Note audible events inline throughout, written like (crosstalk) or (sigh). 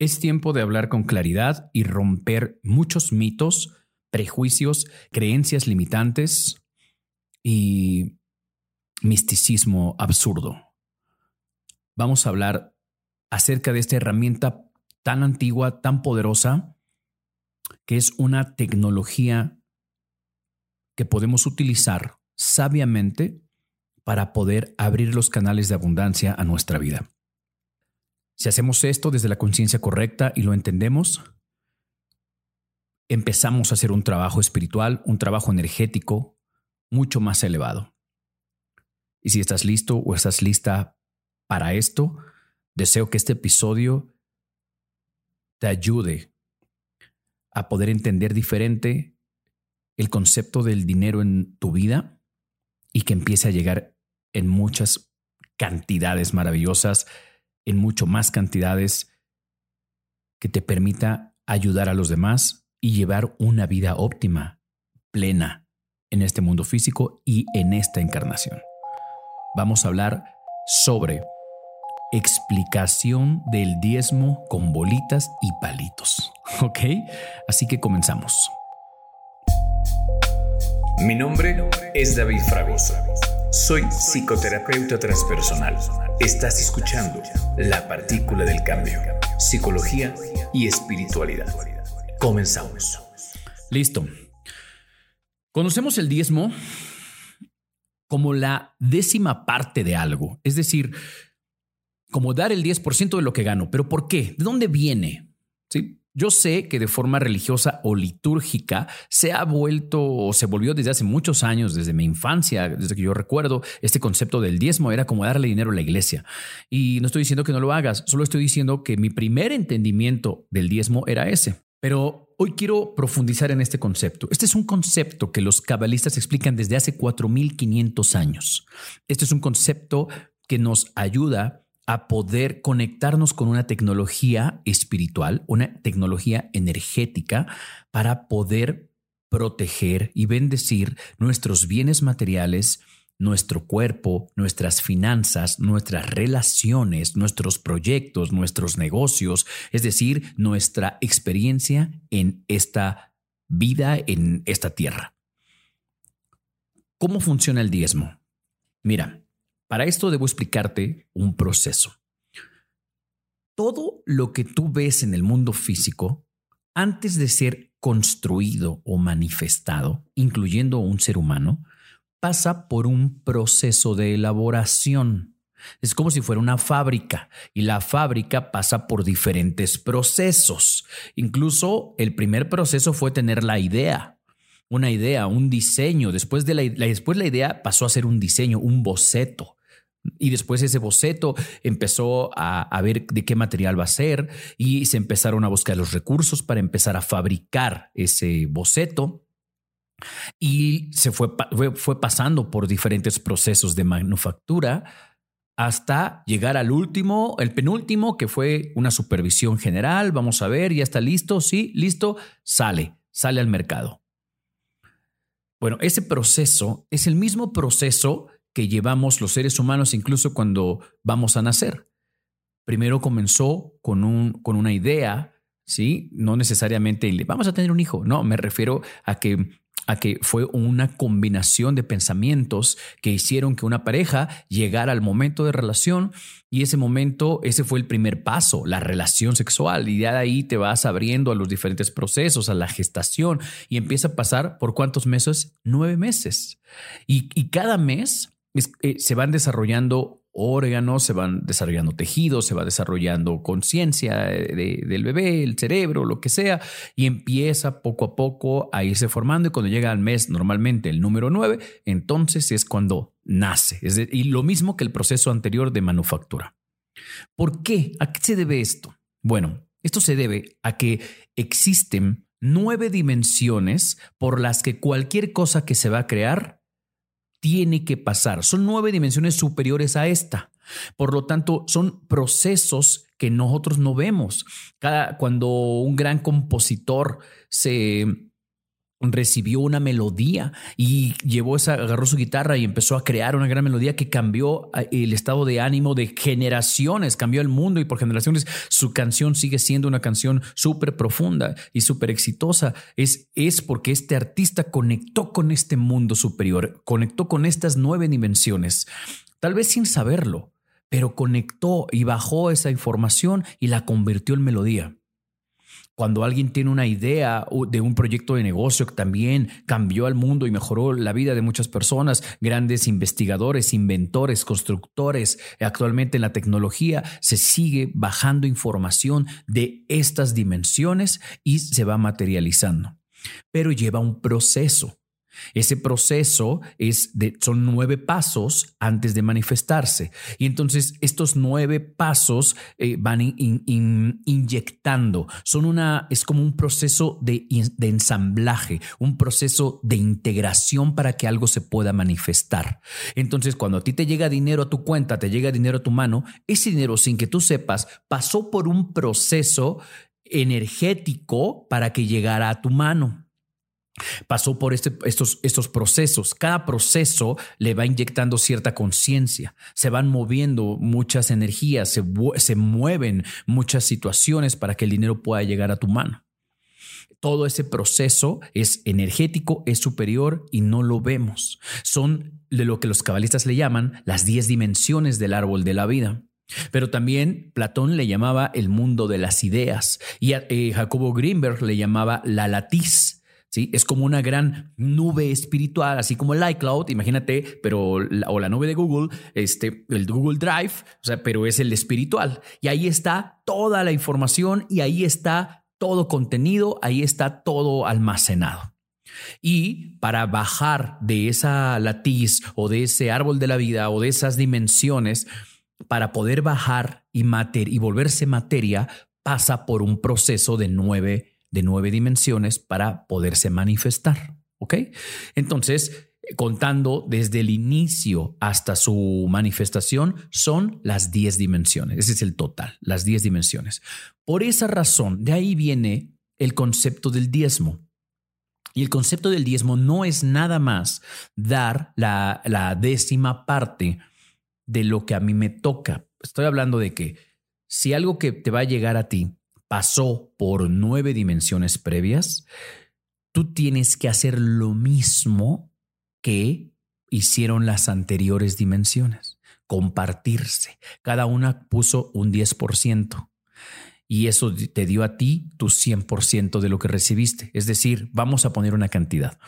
Es tiempo de hablar con claridad y romper muchos mitos, prejuicios, creencias limitantes y misticismo absurdo. Vamos a hablar acerca de esta herramienta tan antigua, tan poderosa, que es una tecnología que podemos utilizar sabiamente para poder abrir los canales de abundancia a nuestra vida. Si hacemos esto desde la conciencia correcta y lo entendemos, empezamos a hacer un trabajo espiritual, un trabajo energético mucho más elevado. Y si estás listo o estás lista para esto, deseo que este episodio te ayude a poder entender diferente el concepto del dinero en tu vida y que empiece a llegar en muchas cantidades maravillosas en mucho más cantidades que te permita ayudar a los demás y llevar una vida óptima, plena, en este mundo físico y en esta encarnación. Vamos a hablar sobre explicación del diezmo con bolitas y palitos. (laughs) ¿Ok? Así que comenzamos. Mi nombre es David Fragoso. Soy psicoterapeuta transpersonal. Estás escuchando La Partícula del Cambio, Psicología y Espiritualidad. Comenzamos. Listo. Conocemos el diezmo como la décima parte de algo, es decir, como dar el 10% de lo que gano. ¿Pero por qué? ¿De dónde viene? Yo sé que de forma religiosa o litúrgica se ha vuelto o se volvió desde hace muchos años, desde mi infancia, desde que yo recuerdo, este concepto del diezmo era como darle dinero a la iglesia. Y no estoy diciendo que no lo hagas, solo estoy diciendo que mi primer entendimiento del diezmo era ese. Pero hoy quiero profundizar en este concepto. Este es un concepto que los cabalistas explican desde hace 4.500 años. Este es un concepto que nos ayuda a poder conectarnos con una tecnología espiritual, una tecnología energética para poder proteger y bendecir nuestros bienes materiales, nuestro cuerpo, nuestras finanzas, nuestras relaciones, nuestros proyectos, nuestros negocios, es decir, nuestra experiencia en esta vida, en esta tierra. ¿Cómo funciona el diezmo? Mira, para esto debo explicarte un proceso. Todo lo que tú ves en el mundo físico, antes de ser construido o manifestado, incluyendo un ser humano, pasa por un proceso de elaboración. Es como si fuera una fábrica y la fábrica pasa por diferentes procesos. Incluso el primer proceso fue tener la idea, una idea, un diseño. Después, de la, después la idea pasó a ser un diseño, un boceto. Y después ese boceto empezó a, ver de qué material va a ser y se empezaron a buscar los recursos para empezar a fabricar ese boceto. Y se fue, fue, pasando por diferentes procesos de manufactura hasta llegar al último, el penúltimo, que fue una supervisión general. Vamos a ver, ya está listo, sí, listo, sale, sale al mercado. Bueno, ese proceso es el mismo proceso que llevamos los seres humanos incluso cuando vamos a nacer. Primero comenzó con, un, con una idea, ¿sí? No necesariamente vamos a tener un hijo, no, me refiero a que a que fue una combinación de pensamientos que hicieron que una pareja llegara al momento de relación y ese momento, ese fue el primer paso, la relación sexual y de ahí te vas abriendo a los diferentes procesos, a la gestación y empieza a pasar por cuántos meses? Nueve meses. Y, y cada mes eh, se van desarrollando órganos, se van desarrollando tejidos, se va desarrollando conciencia del bebé, el cerebro, lo que sea, y empieza poco a poco a irse formando y cuando llega al mes, normalmente el número 9, entonces es cuando nace. y lo mismo que el proceso anterior de manufactura. ¿Por qué? ¿A qué se debe esto? Bueno, esto se debe a que existen nueve dimensiones por las que cualquier cosa que se va a crear tiene que pasar. Son nueve dimensiones superiores a esta. Por lo tanto, son procesos que nosotros no vemos. Cada, cuando un gran compositor se, recibió una melodía y llevó esa, agarró su guitarra y empezó a crear una gran melodía que cambió eh, el estado de ánimo de generaciones, cambió el mundo y por generaciones su canción sigue siendo una canción súper profunda y súper exitosa. Es, es porque este artista conectó con este mundo superior, conectó con estas nueve dimensiones, tal vez sin saberlo, pero conectó y bajó esa información y la convirtió en melodía cuando alguien tiene una idea de un proyecto de negocio que también cambió al mundo y mejoró la vida de muchas personas, grandes investigadores, inventores, constructores, actualmente en la tecnología se sigue bajando información de estas dimensiones y se va materializando. Pero lleva un proceso. Ese proceso es de, son nueve pasos antes de manifestarse. Y entonces estos nueve pasos eh, van inyectando. Son una, es como un proceso de, de ensamblaje, un proceso de integración para que algo se pueda manifestar. Entonces, cuando a ti te llega dinero a tu cuenta, te llega dinero a tu mano, ese dinero, sin que tú sepas, pasó por un proceso energético para que llegara a tu mano pasó por este, estos, estos procesos. Cada proceso le va inyectando cierta conciencia, se van moviendo muchas energías, se, se mueven muchas situaciones para que el dinero pueda llegar a tu mano. Todo ese proceso es energético, es superior y no lo vemos. Son de lo que los cabalistas le llaman las 10 dimensiones del árbol de la vida. Pero también Platón le llamaba el mundo de las ideas y eh, Jacobo Greenberg le llamaba la latiz ¿sí? Es como una gran nube espiritual, así como el iCloud, imagínate, pero o la nube de Google, este, el Google Drive, o sea, pero es el espiritual. Y ahí está toda la información y ahí está todo contenido, ahí está todo almacenado. Y para bajar de esa latiz o de ese árbol de la vida o de esas dimensiones, para poder bajar y, y volverse materia, pasa por un proceso de nueve de nueve dimensiones para poderse manifestar. ¿Ok? Entonces, contando desde el inicio hasta su manifestación, son las diez dimensiones. Ese es el total, las diez dimensiones. Por esa razón, de ahí viene el concepto del diezmo. Y el concepto del diezmo no es nada más dar la, la décima parte de lo que a mí me toca. Estoy hablando de que si algo que te va a llegar a ti pasó por nueve dimensiones previas, tú tienes que hacer lo mismo que hicieron las anteriores dimensiones, compartirse. Cada una puso un 10% y eso te dio a ti tu 100% de lo que recibiste. Es decir, vamos a poner una cantidad.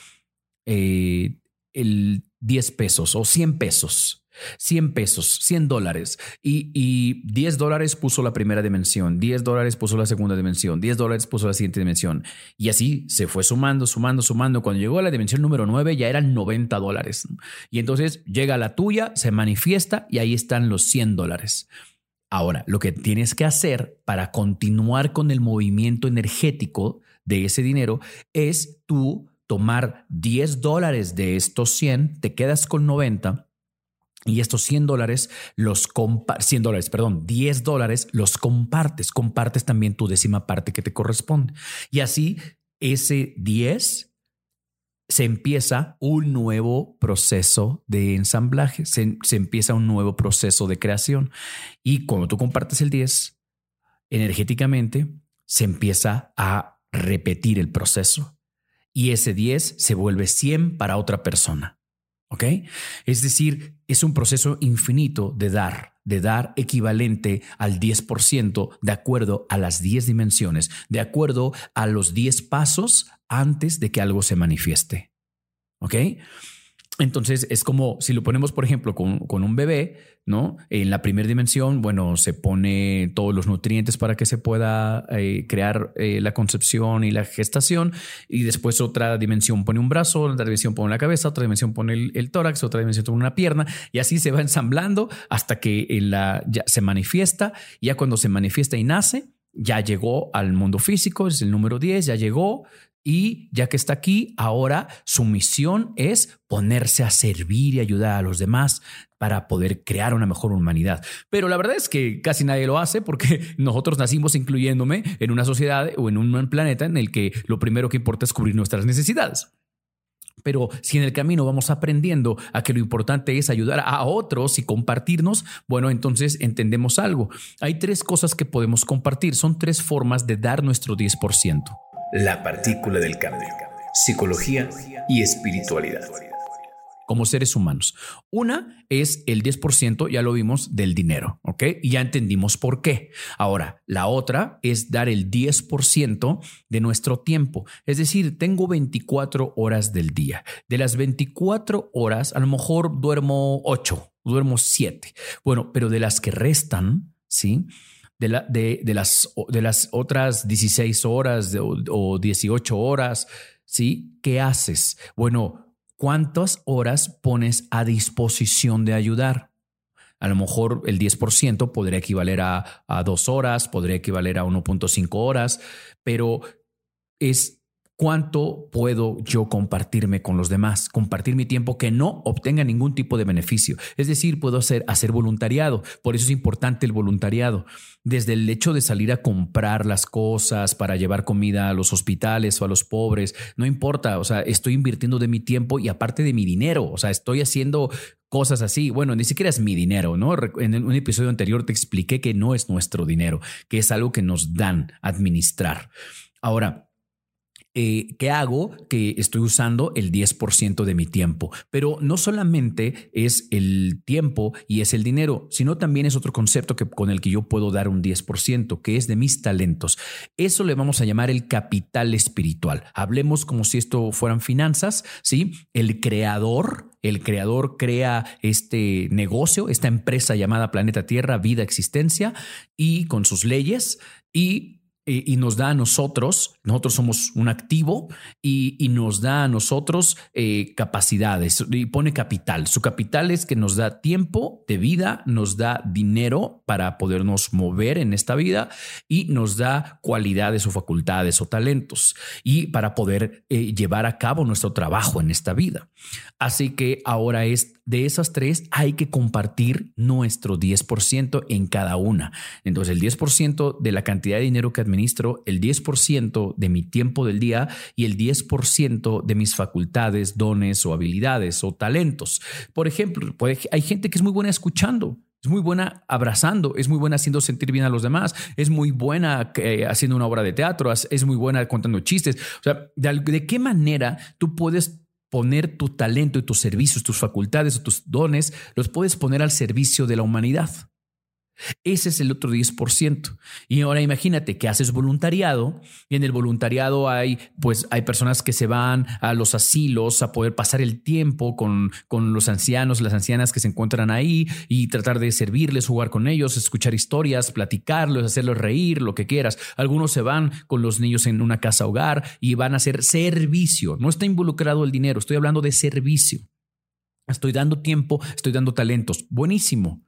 Eh, el 10 pesos o 100 pesos 100 pesos, 100 dólares y, 10 dólares puso la primera dimensión, 10 dólares puso la segunda dimensión, 10 dólares puso la siguiente dimensión y así se fue sumando, sumando, sumando. Cuando llegó a la dimensión número 9 ya eran 90 dólares y entonces llega la tuya, se manifiesta y ahí están los 100 dólares. Ahora, lo que tienes que hacer para continuar con el movimiento energético de ese dinero es tú tomar 10 dólares de estos 100, te quedas con 90 y estos 100 dólares los 100 dólares, perdón, 10 dólares los compartes, compartes también tu décima parte que te corresponde. Y así ese 10 se empieza un nuevo proceso de ensamblaje, se, se, empieza un nuevo proceso de creación. Y cuando tú compartes el 10, energéticamente se empieza a repetir el proceso. Y ese 10 se vuelve 100 para otra persona. ¿Ok? Es decir, es un proceso infinito de dar, de dar equivalente al 10% de acuerdo a las 10 dimensiones, de acuerdo a los 10 pasos antes de que algo se manifieste. ¿Ok? Entonces es como si lo ponemos, por ejemplo, con, un bebé, ¿no? En la primera dimensión, bueno, se pone todos los nutrientes para que se pueda eh, crear eh, la concepción y la gestación. Y después otra dimensión pone un brazo, otra dimensión pone la cabeza, otra dimensión pone el, tórax, otra dimensión pone una pierna. Y así se va ensamblando hasta que la, ya se manifiesta. Ya cuando se manifiesta y nace, ya llegó al mundo físico, es el número 10, ya llegó, y ya que está aquí, ahora su misión es ponerse a servir y ayudar a los demás para poder crear una mejor humanidad. Pero la verdad es que casi nadie lo hace porque (laughs) nosotros nacimos incluyéndome en una sociedad o en un planeta en el que lo primero que importa es cubrir nuestras necesidades. Pero si en el camino vamos aprendiendo a que lo importante es ayudar a otros y compartirnos, bueno, entonces entendemos algo. Hay tres cosas que podemos compartir. Son tres formas de dar nuestro 10%. La partícula del cambio. Psicología y espiritualidad como seres humanos. Una es el 10%, ya lo vimos, del dinero, ¿ok? Y ya entendimos por qué. Ahora, la otra es dar el 10% de nuestro tiempo. Es decir, tengo 24 horas del día. De las 24 horas, a lo mejor duermo 8, duermo 7. Bueno, pero de las que restan, ¿sí? De, la, de, las, de las otras 16 horas o, o 18 horas, ¿sí? ¿Qué haces? Bueno, ¿cuántas horas pones a disposición de ayudar? A lo mejor el 10% podría equivaler a, a dos horas, podría equivaler a 1.5 horas, pero es ¿Cuánto puedo yo compartirme con los demás? Compartir mi tiempo que no obtenga ningún tipo de beneficio. Es decir, puedo hacer, hacer voluntariado. Por eso es importante el voluntariado. Desde el hecho de salir a comprar las cosas para llevar comida a los hospitales o a los pobres, no importa. O sea, estoy invirtiendo de mi tiempo y aparte de mi dinero. O sea, estoy haciendo cosas así. Bueno, ni siquiera es mi dinero, ¿no? En un episodio anterior te expliqué que no es nuestro dinero, que es algo que nos dan administrar. Ahora, eh, ¿qué hago? Que estoy usando el 10% de mi tiempo. Pero no solamente es el tiempo y es el dinero, sino también es otro concepto que, con el que yo puedo dar un 10%, que es de mis talentos. Eso le vamos a llamar el capital espiritual. Hablemos como si esto fueran finanzas, ¿sí? El creador, el creador crea este negocio, esta empresa llamada Planeta Tierra, Vida, Existencia, y con sus leyes, y y, nos da a nosotros, nosotros somos un activo y, nos da a nosotros eh, capacidades y pone capital. Su capital es que nos da tiempo de vida, nos da dinero para podernos mover en esta vida y nos da cualidades o facultades o talentos y para poder eh, llevar a cabo nuestro trabajo en esta vida. Así que ahora es de esas tres hay que compartir nuestro 10% en cada una. Entonces el 10% de la cantidad de dinero que administro, el 10% de mi tiempo del día y el 10% de mis facultades, dones o habilidades o talentos. Por ejemplo, hay gente que es muy buena escuchando. Es muy buena abrazando, es muy buena haciendo sentir bien a los demás, es muy buena eh, haciendo una obra de teatro, es muy buena contando chistes. O sea, de qué manera tú puedes poner tu talento y tus servicios, tus facultades o tus dones, los puedes poner al servicio de la humanidad. Ese es el otro 10%. Y ahora imagínate que haces voluntariado y en el voluntariado hay, pues, hay personas que se van a los asilos a poder pasar el tiempo con, con los ancianos, las ancianas que se encuentran ahí y tratar de servirles, jugar con ellos, escuchar historias, platicarlos, hacerlos reír, lo que quieras. Algunos se van con los niños en una casa hogar y van a hacer servicio. No está involucrado el dinero, estoy hablando de servicio. Estoy dando tiempo, estoy dando talentos. Buenísimo.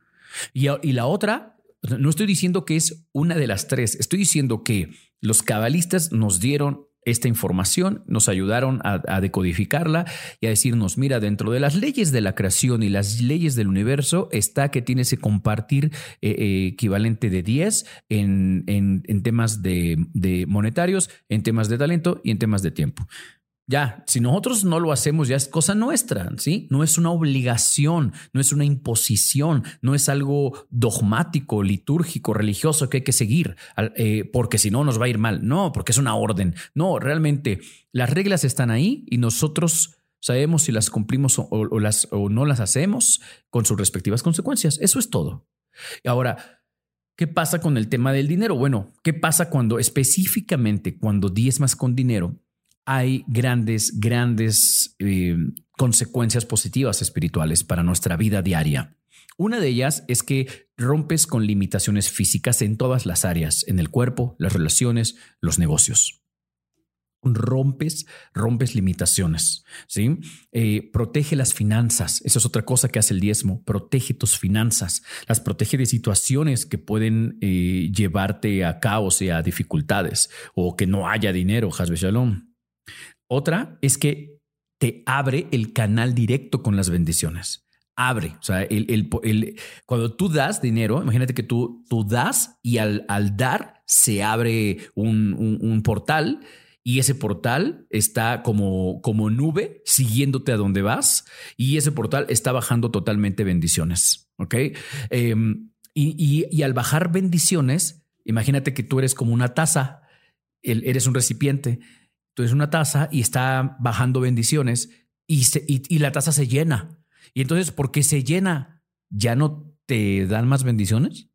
Y, la otra, no estoy diciendo que es una de las tres, estoy diciendo que los cabalistas nos dieron esta información, nos ayudaron a, decodificarla y a decirnos, mira, dentro de las leyes de la creación y las leyes del universo está que tienes que compartir eh, eh, equivalente de 10 en, en, temas de, de monetarios, en temas de talento y en temas de tiempo. Ya, si nosotros no lo hacemos, ya es cosa nuestra, ¿sí? No es una obligación, no es una imposición, no es algo dogmático, litúrgico, religioso que hay que seguir, eh, porque si no nos va a ir mal. No, porque es una orden. No, realmente las reglas están ahí y nosotros sabemos si las cumplimos o, o no las hacemos con sus respectivas consecuencias. Eso es todo. Ahora, ¿Qué pasa con el tema del dinero? Bueno, ¿qué pasa cuando específicamente cuando diezmas con dinero hay grandes, grandes eh, consecuencias positivas espirituales para nuestra vida diaria. Una de ellas es que rompes con limitaciones físicas en todas las áreas, en el cuerpo, las relaciones, los negocios. Rompes, rompes limitaciones, ¿sí? Eh, protege las finanzas, esa es otra cosa que hace el diezmo, protege tus finanzas, las protege de situaciones que pueden eh, llevarte a caos y a dificultades, o que no haya dinero, Hasbe Shalom. Otra es que te abre el canal directo con las bendiciones. abre. O sea, cuando tú das dinero, imagínate que tú, tú das y al, al dar se abre un, portal y ese portal está como, como nube siguiéndote a donde vas y ese portal está bajando totalmente bendiciones. Ok. Em, y, y, al bajar bendiciones, imagínate que tú eres como una taza, eres un recipiente, eres una taza y está bajando bendiciones y, la taza se llena. Y entonces, ¿por qué se llena? ¿Ya no te dan más bendiciones?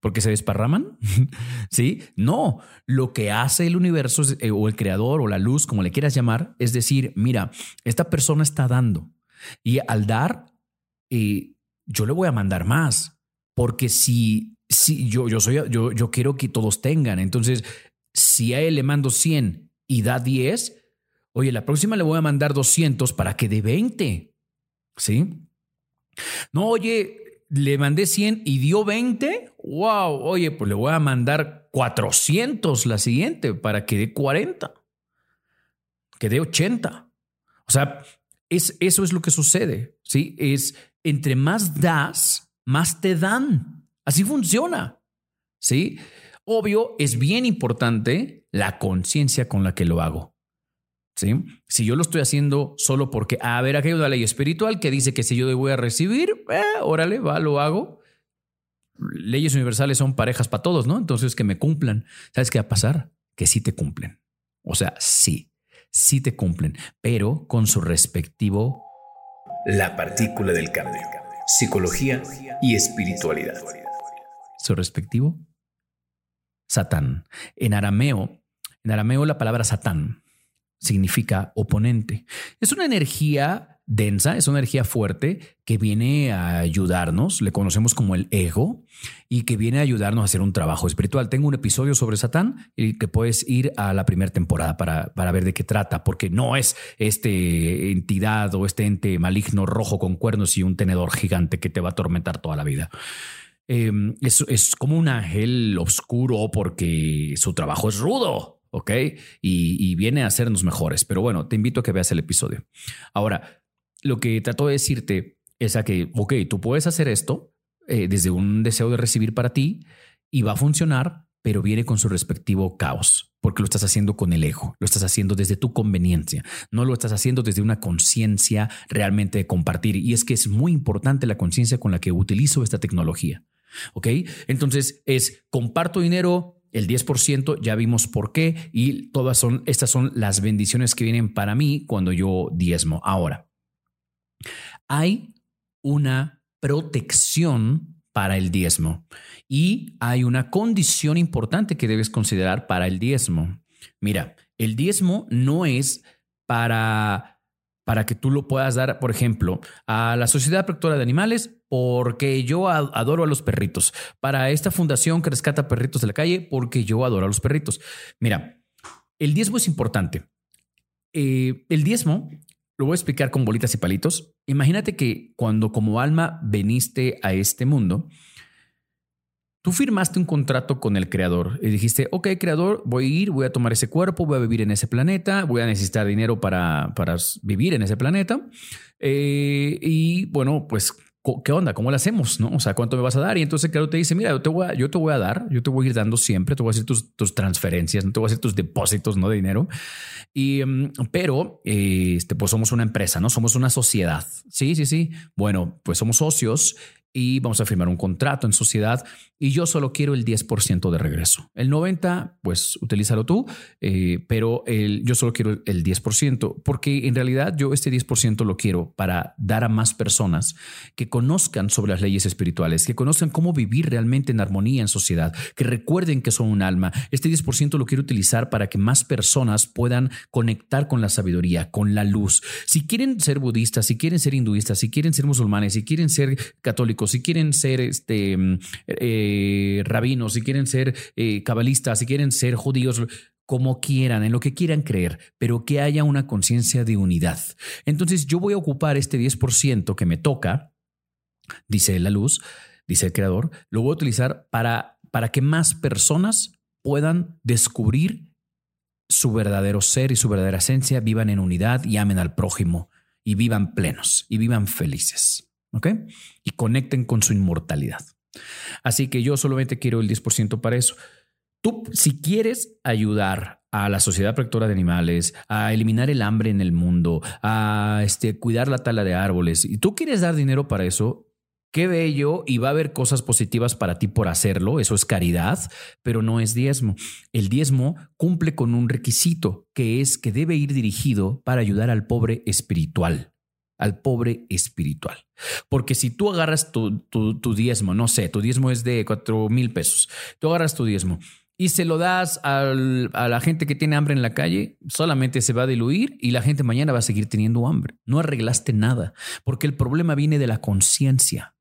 ¿Porque se desparraman? (laughs) sí, no. Lo que hace el universo eh, o el creador o la luz, como le quieras llamar, es decir, mira, esta persona está dando y al dar, eh, yo le voy a mandar más. Porque si, si yo, yo soy, yo, yo quiero que todos tengan. Entonces, si a él le mando 100 y da 10, Oye, la próxima le voy a mandar 200 para que dé 20. ¿Sí? No, oye, le mandé 100 y dio 20. Wow, oye, pues le voy a mandar 400 la siguiente para que dé 40. Que dé 80. O sea, es, eso es lo que sucede. ¿sí? Es entre más das, más te dan. Así funciona. ¿sí? Obvio, es bien importante la conciencia con la que lo hago. Si yo lo estoy haciendo solo porque, a ver, aquí hay una ley espiritual que dice que si yo voy a recibir, eh, órale, va, lo hago. Leyes universales son parejas para todos, ¿no? Entonces que me cumplan. ¿Sabes qué va a pasar? Que sí te cumplen. O sea, sí, sí te cumplen, pero con su respectivo... La partícula del cambio. Psicología y espiritualidad. Su respectivo Satán. En arameo, en arameo la palabra Satán significa oponente. Es una energía densa, es una energía fuerte que viene a ayudarnos, le conocemos como el ego, y que viene a ayudarnos a hacer un trabajo espiritual. Tengo un episodio sobre Satán y que puedes ir a la primera temporada para, para ver de qué trata, porque no es este entidad o este ente maligno rojo con cuernos y un tenedor gigante que te va a atormentar toda la vida. Em, es, es como un ángel oscuro porque su trabajo es rudo, ¿ok? Y, viene a hacernos mejores. Pero bueno, te invito a que veas el episodio. Ahora, lo que trato de decirte es a que, ok, tú puedes hacer esto eh, desde un deseo de recibir para ti y va a funcionar, pero viene con su respectivo caos, porque lo estás haciendo con el ego, lo estás haciendo desde tu conveniencia, no lo estás haciendo desde una conciencia realmente de compartir. Y es que es muy importante la conciencia con la que utilizo esta tecnología. ¿Ok? Entonces es comparto dinero, el 10% ya vimos por qué y todas son, estas son las bendiciones que vienen para mí cuando yo diezmo. Ahora, hay una protección para el diezmo y hay una condición importante que debes considerar para el diezmo. Mira, el diezmo no es para para que tú lo puedas dar, por ejemplo, a la Sociedad Protectora de Animales, porque yo adoro a los perritos. Para esta fundación que rescata perritos de la calle, porque yo adoro a los perritos. Mira, el diezmo es importante. Eh, el diezmo lo voy a explicar con bolitas y palitos. Imagínate que cuando como alma veniste a este mundo, Tú firmaste un contrato con el creador y dijiste, ok, creador, voy a ir, voy a tomar ese cuerpo, voy a vivir en ese planeta, voy a necesitar dinero para, para vivir en ese planeta. Eh, y bueno, pues ¿qué onda? ¿Cómo lo hacemos? ¿No? O sea, ¿cuánto me vas a dar? Y entonces creador te dice, mira, yo te voy a, yo te voy a dar, yo te voy a ir dando siempre, te voy a hacer tus, tus transferencias, no te voy a hacer tus depósitos ¿no? de dinero. Y, em, pero, este, pues somos una empresa, ¿no? Somos una sociedad. Sí, sí, sí. Bueno, pues somos socios y vamos a firmar un contrato en sociedad y yo solo quiero el 10% de regreso. El 90, pues utilízalo tú, eh, pero el, yo solo quiero el 10% porque en realidad yo este 10% lo quiero para dar a más personas que conozcan sobre las leyes espirituales, que conozcan cómo vivir realmente en armonía en sociedad, que recuerden que son un alma. Este 10% lo quiero utilizar para que más personas puedan conectar con la sabiduría, con la luz. Si quieren ser budistas, si quieren ser hinduistas, si quieren ser musulmanes, si quieren ser católicos, si quieren ser este, eh, rabinos, si quieren ser eh, cabalistas, si quieren ser judíos, como quieran, en lo que quieran creer, pero que haya una conciencia de unidad. Entonces yo voy a ocupar este 10% que me toca, dice la luz, dice el creador, lo voy a utilizar para, para que más personas puedan descubrir su verdadero ser y su verdadera esencia, vivan en unidad y amen al prójimo y vivan plenos y vivan felices. ¿Ok? Y conecten con su inmortalidad. Así que yo solamente quiero el 10% para eso. Tú, si quieres ayudar a la sociedad protectora de animales, a eliminar el hambre en el mundo, a este, cuidar la tala de árboles, y tú quieres dar dinero para eso, qué bello y va a haber cosas positivas para ti por hacerlo, eso es caridad, pero no es diezmo. El diezmo cumple con un requisito, que es que debe ir dirigido para ayudar al pobre espiritual al pobre espiritual. Porque si tú agarras tu, diezmo, no sé, tu diezmo es de cuatro mil pesos, tú agarras tu diezmo y se lo das a la gente que tiene hambre en la calle, solamente se va a diluir y la gente mañana va a seguir teniendo hambre. No arreglaste nada, porque el problema viene de la conciencia.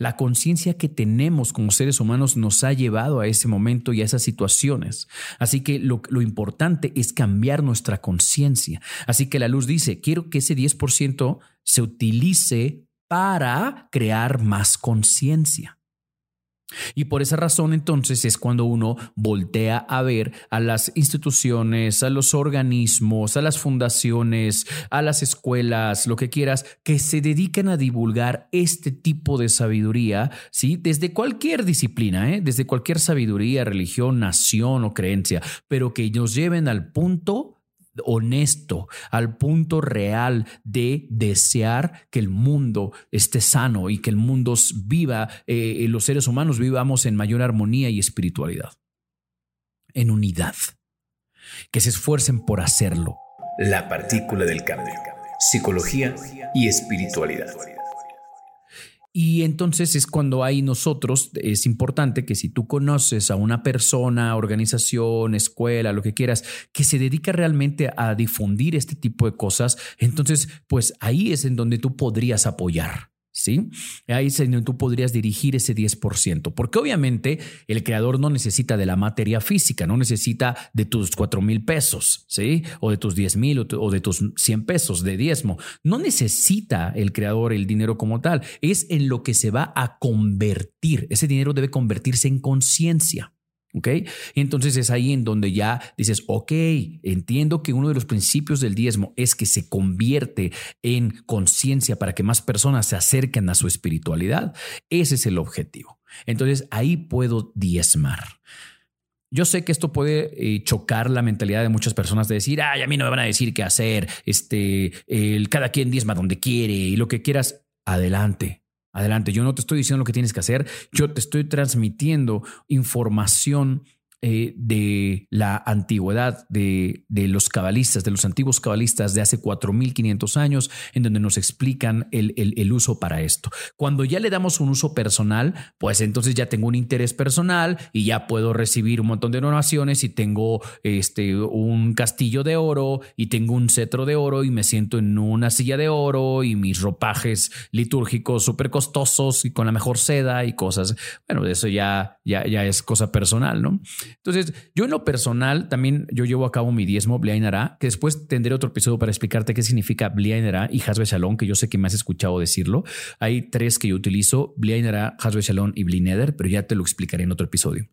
La conciencia que tenemos como seres humanos nos ha llevado a ese momento y a esas situaciones. Así que lo, importante es cambiar nuestra conciencia. Así que la luz dice, quiero que ese 10% se utilice para crear más conciencia. Y por esa razón entonces es cuando uno voltea a ver a las instituciones, a los organismos, a las fundaciones, a las escuelas, lo que quieras, que se dediquen a divulgar este tipo de sabiduría, ¿sí? Desde cualquier disciplina, ¿eh? desde cualquier sabiduría, religión, nación o creencia, pero que nos lleven al punto honesto, al punto real de desear que el mundo esté sano y que el mundo viva, eh, los seres humanos vivamos en mayor armonía y espiritualidad, en unidad, que se esfuercen por hacerlo. La partícula del cambio, psicología y espiritualidad. Y entonces es cuando hay nosotros, es importante que si tú conoces a una persona, organización, escuela, lo que quieras, que se dedica realmente a difundir este tipo de cosas, entonces pues ahí es en donde tú podrías apoyar. ¿Sí? Ahí tú podrías dirigir ese 10%, porque obviamente el creador no necesita de la materia física, no necesita de tus 4 mil pesos, ¿sí? O de tus 10 mil o de tus 100 pesos de diezmo. No necesita el creador el dinero como tal, es en lo que se va a convertir. Ese dinero debe convertirse en conciencia. ¿Ok? Entonces es ahí en donde ya dices, ok, entiendo que uno de los principios del diezmo es que se convierte en conciencia para que más personas se acerquen a su espiritualidad. Ese es el objetivo. Entonces ahí puedo diezmar. Yo sé que esto puede eh, chocar la mentalidad de muchas personas de decir, ay, a mí no me van a decir qué hacer, este, el, cada quien diezma donde quiere y lo que quieras, adelante. Adelante, yo no te estoy diciendo lo que tienes que hacer, yo te estoy transmitiendo información eh, de la antigüedad de, de, los cabalistas, de los antiguos cabalistas de hace 4.500 años, en donde nos explican el, el, uso para esto. Cuando ya le damos un uso personal, pues entonces ya tengo un interés personal y ya puedo recibir un montón de donaciones y tengo este, un castillo de oro y tengo un cetro de oro y me siento en una silla de oro y mis ropajes litúrgicos súper costosos y con la mejor seda y cosas. Bueno, eso ya, ya, ya es cosa personal, ¿no? Entonces, yo en lo personal también yo llevo a cabo mi diezmo Bliainara, que después tendré otro episodio para explicarte qué significa Bliainara y Hasbe Shalom, que yo sé que me has escuchado decirlo. Hay tres que yo utilizo, Bliainara, Hasbe Shalom y Blineder, pero ya te lo explicaré en otro episodio.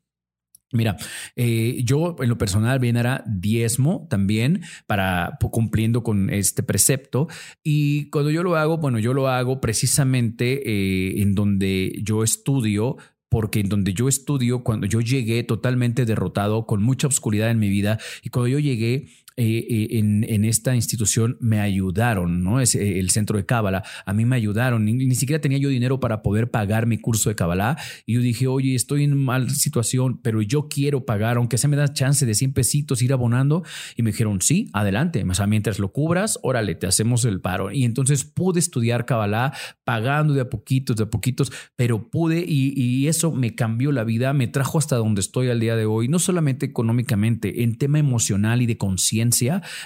Mira, eh, yo en lo personal bien era diezmo también para cumpliendo con este precepto y cuando yo lo hago, bueno, yo lo hago precisamente eh, en donde yo estudio porque en donde yo estudio, cuando yo llegué totalmente derrotado, con mucha oscuridad en mi vida, y cuando yo llegué eh, eh, en, esta institución me ayudaron, ¿no? Es eh, el centro de Cábala, a mí me ayudaron, ni, siquiera tenía yo dinero para poder pagar mi curso de Cábala y yo dije, oye, estoy en mal situación, pero yo quiero pagar, aunque se me da chance de 100 pesitos ir abonando y me dijeron, sí, adelante, o sea, mientras lo cubras, órale, te hacemos el paro. Y entonces pude estudiar Cábala pagando de a poquitos, de a poquitos, pero pude y, y eso me cambió la vida, me trajo hasta donde estoy al día de hoy, no solamente económicamente, en tema emocional y de conciencia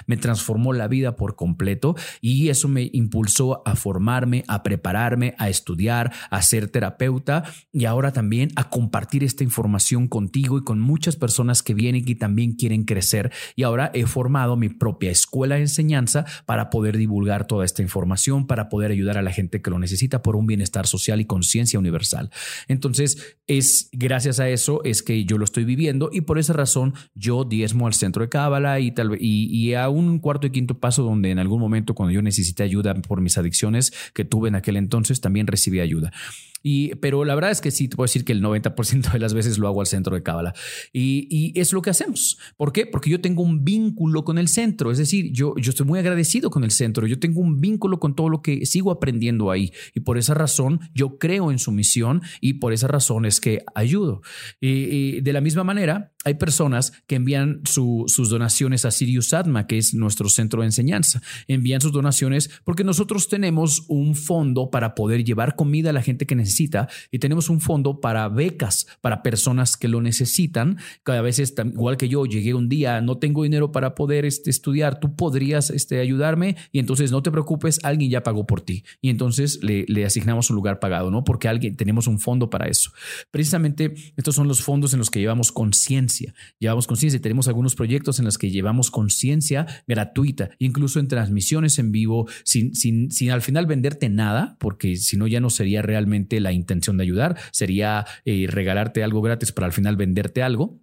me transformó la vida por completo y eso me impulsó a formarme, a prepararme, a estudiar, a ser terapeuta y ahora también a compartir esta información contigo y con muchas personas que vienen y también quieren crecer. Y ahora he formado mi propia escuela de enseñanza para poder divulgar toda esta información, para poder ayudar a la gente que lo necesita por un bienestar social y conciencia universal. Entonces, es gracias a eso es que yo lo estoy viviendo y por esa razón yo diezmo al centro de Cábala y tal vez y, a un cuarto y quinto paso donde en algún momento cuando yo necesité ayuda por mis adicciones que tuve en aquel entonces, también recibí ayuda. Y, pero la verdad es que sí, te puedo decir que el 90% de las veces lo hago al centro de Cábala. Y, y, es lo que hacemos. ¿Por qué? Porque yo tengo un vínculo con el centro. Es decir, yo, yo estoy muy agradecido con el centro. Yo tengo un vínculo con todo lo que sigo aprendiendo ahí. Y por esa razón yo creo en su misión y por esa razón es que ayudo. Y, de la misma manera, hay personas que envían sus donaciones a Sirius Atma, que es nuestro centro de enseñanza. Envían sus donaciones porque nosotros tenemos un fondo para poder llevar comida a la gente que necesita y tenemos un fondo para becas para personas que lo necesitan. Cada vez, igual que yo, llegué un día, no tengo dinero para poder este, estudiar, tú podrías este, ayudarme y entonces no te preocupes, alguien ya pagó por ti. Y entonces le, le asignamos un lugar pagado, ¿no? Porque alguien, tenemos un fondo para eso. Precisamente estos son los fondos en los que llevamos conciencia. Llevamos conciencia y tenemos algunos proyectos en los que llevamos conciencia gratuita, incluso en transmisiones en vivo, sin, sin, sin al final venderte nada, porque si no ya no sería realmente la intención de ayudar, sería eh, regalarte algo gratis para al final venderte algo.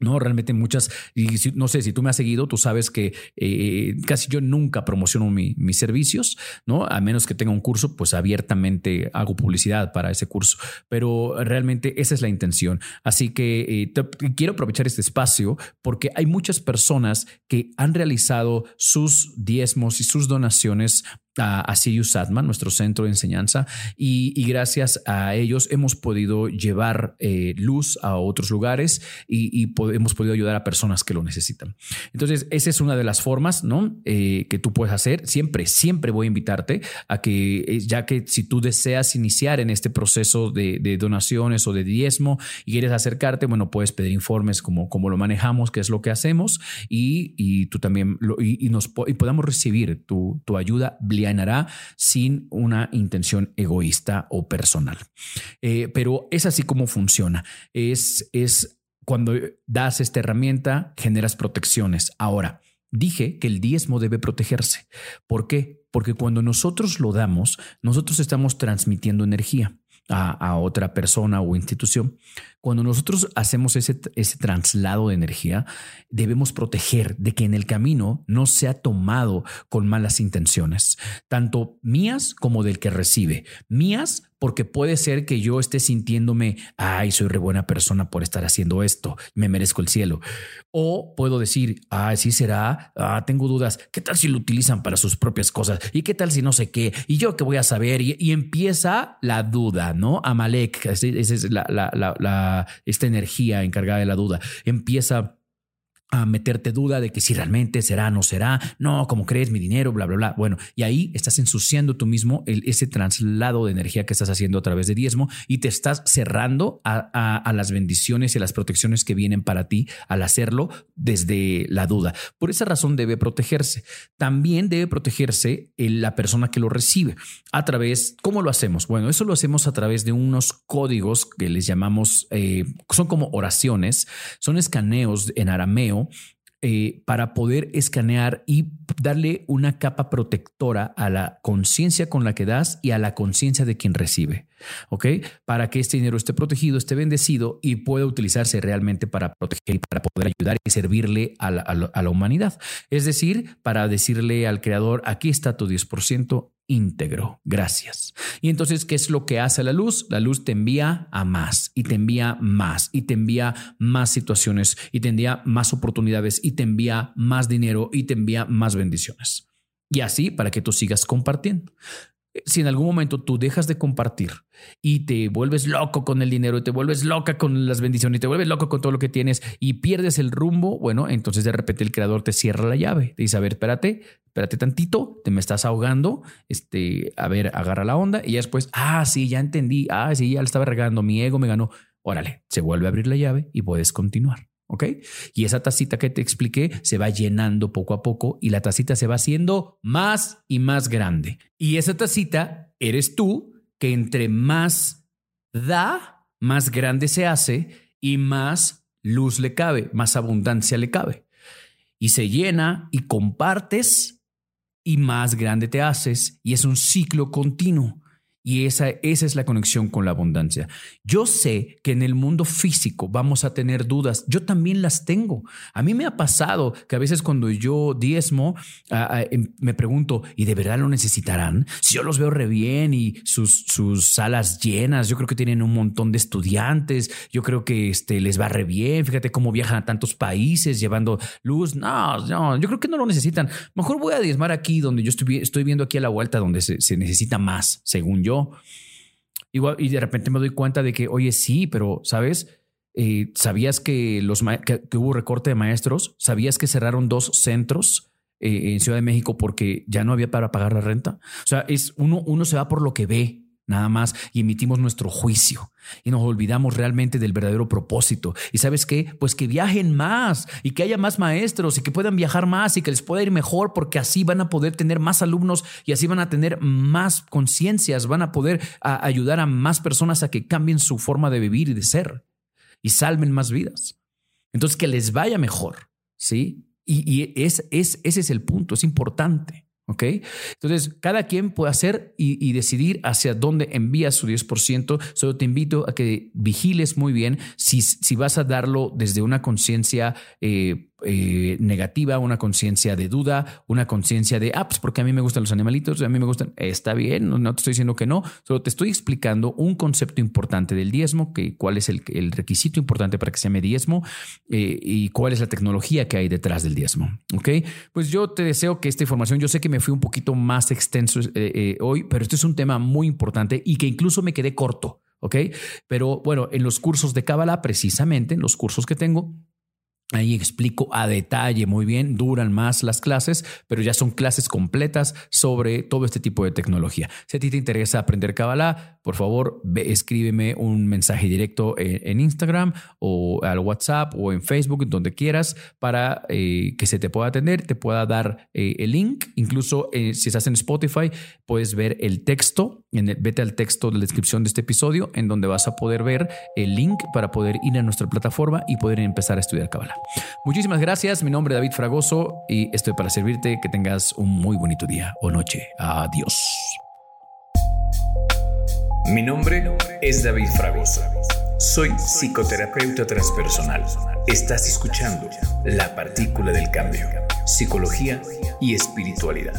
No, realmente muchas, y no sé, si tú me has seguido, tú sabes que eh, casi yo nunca promociono mis servicios, ¿no? A menos que tenga un curso, pues abiertamente hago publicidad para ese curso, pero realmente esa es la intención. Así que eh, quiero aprovechar este espacio porque hay muchas personas que han realizado sus diezmos y sus donaciones a, Sirius Satman, nuestro centro de enseñanza, y, gracias a ellos hemos podido llevar eh, luz a otros lugares y, hemos podido ayudar a personas que lo necesitan. Entonces, esa es una de las formas ¿no? Eh, que tú puedes hacer. Siempre, siempre voy a invitarte a que, eh, ya que si tú deseas iniciar en este proceso de, donaciones o de diezmo y quieres acercarte, bueno, puedes pedir informes como, como lo manejamos, qué es lo que hacemos y, tú también lo, y, nos, podamos recibir tu, tu ayuda sin una intención egoísta o personal. Eh, pero es así como funciona. Es, es cuando das esta herramienta, generas protecciones. Ahora, dije que el diezmo debe protegerse. ¿Por qué? Porque cuando nosotros lo damos, nosotros estamos transmitiendo energía. A, a, otra persona o institución. Cuando nosotros hacemos ese, ese traslado de energía, debemos proteger de que en el camino no sea tomado con malas intenciones, tanto mías como del que recibe. Mías porque puede ser que yo esté sintiéndome, ay, soy re buena persona por estar haciendo esto, me merezco el cielo. O puedo decir, ay, sí será, ah, tengo dudas, ¿qué tal si lo utilizan para sus propias cosas? ¿Y qué tal si no sé qué? ¿Y yo qué voy a saber? Y, empieza la duda, ¿no? Amalek, esa es la, la, la esta energía encargada de la duda. Empieza a meterte duda de que si realmente será, no será, no, como crees, mi dinero, bla, bla, bla. Bueno, y ahí estás ensuciando tú mismo el, ese traslado de energía que estás haciendo a través de diezmo y te estás cerrando a, a, las bendiciones y las protecciones que vienen para ti al hacerlo desde la duda. Por esa razón debe protegerse. También debe protegerse la persona que lo recibe a través, ¿cómo lo hacemos? Bueno, eso lo hacemos a través de unos códigos que les llamamos, eh, son como oraciones, son escaneos en arameo eh, para poder escanear y darle una capa protectora a la conciencia con la que das y a la conciencia de quien recibe. ¿Ok? Para que este dinero esté protegido, esté bendecido y pueda utilizarse realmente para proteger y para poder ayudar y servirle a la, a la humanidad. Es decir, para decirle al creador, aquí está tu 10%, íntegro. Gracias. Y entonces, ¿qué es lo que hace la luz? La luz te envía a más y te envía más y te envía más situaciones y te envía más oportunidades y te envía más dinero y te envía más bendiciones. Y así para que tú sigas compartiendo si en algún momento tú dejas de compartir y te vuelves loco con el dinero y te vuelves loca con las bendiciones y te vuelves loco con todo lo que tienes y pierdes el rumbo, bueno, entonces de repente el creador te cierra la llave. Te dice, a ver, espérate, espérate tantito, te me estás ahogando, este, a ver, agarra la onda y ya después, ah, sí, ya entendí, ah, sí, ya le estaba regando, mi ego me ganó. Órale, se vuelve a abrir la llave y puedes continuar. ¿Ok? Y esa tacita que te expliqué se va llenando poco a poco y la tacita se va haciendo más y más grande. Y esa tacita eres tú que entre más da, más grande se hace y más luz le cabe, más abundancia le cabe. Y se llena y compartes y más grande te haces y es un ciclo continuo. Y esa, esa es la conexión con la abundancia. Yo sé que en el mundo físico vamos a tener dudas. Yo también las tengo. A mí me ha pasado que a veces cuando yo diezmo, em, me pregunto, ¿y de verdad lo necesitarán? Si yo los veo re bien y sus, sus salas llenas, yo creo que tienen un montón de estudiantes, yo creo que este, les va re bien. Fíjate cómo viajan a tantos países llevando luz. No, no, yo creo que no lo necesitan. Mejor voy a diezmar aquí donde yo estoy, estoy viendo aquí a la vuelta donde se, se necesita más, según yo Y de repente me doy cuenta de que, oye, sí, pero, ¿sabes? Eh, ¿Sabías que, los que, hubo recorte de maestros? ¿Sabías que cerraron dos centros eh, en Ciudad de México porque ya no había para pagar la renta? O sea, es uno, uno se va por lo que ve nada más y emitimos nuestro juicio y nos olvidamos realmente del verdadero propósito. ¿Y sabes qué? Pues que viajen más y que haya más maestros y que puedan viajar más y que les pueda ir mejor porque así van a poder tener más alumnos y así van a tener más conciencias, van a poder ayudar a más personas a que cambien su forma de vivir y de ser y salven más vidas. Entonces, que les vaya mejor, ¿sí? Y, es, es, ese es el punto, es importante. ¿Ok? Entonces, cada quien puede hacer y, decidir hacia dónde envía su 10%. Solo te invito a que vigiles muy bien si, si vas a darlo desde una conciencia eh, eh, negativa, una conciencia de duda, una conciencia de, ah, pues porque a mí me gustan los animalitos, a mí me gustan, está bien, no, te estoy diciendo que no, solo te estoy explicando un concepto importante del diezmo, que cuál es el, requisito importante para que se llame diezmo eh, y cuál es la tecnología que hay detrás del diezmo. Ok, pues yo te deseo que esta información, yo sé que me fui un poquito más extenso eh, hoy, pero este es un tema muy importante y que incluso me quedé corto. ¿ok? Pero bueno, en los cursos de Kabbalah, precisamente, en los cursos que tengo, Ahí explico a detalle muy bien, duran más las clases, pero ya son clases completas sobre todo este tipo de tecnología. Si a ti te interesa aprender Kabbalah, por favor, escríbeme un mensaje directo en, Instagram o al WhatsApp o en Facebook, donde quieras, para eh, que se te pueda atender, te pueda dar eh, el link. Incluso eh, si estás en Spotify, puedes ver el texto, vete al texto de la descripción de este episodio, en donde vas a poder ver el link para poder ir a nuestra plataforma y poder empezar a estudiar Kabbalah. Muchísimas gracias. Mi nombre es David Fragoso y estoy para servirte. Que tengas un muy bonito día o noche. Adiós. Mi nombre es David Fragoso. Soy psicoterapeuta transpersonal. Estás escuchando La Partícula del Cambio, Psicología y Espiritualidad.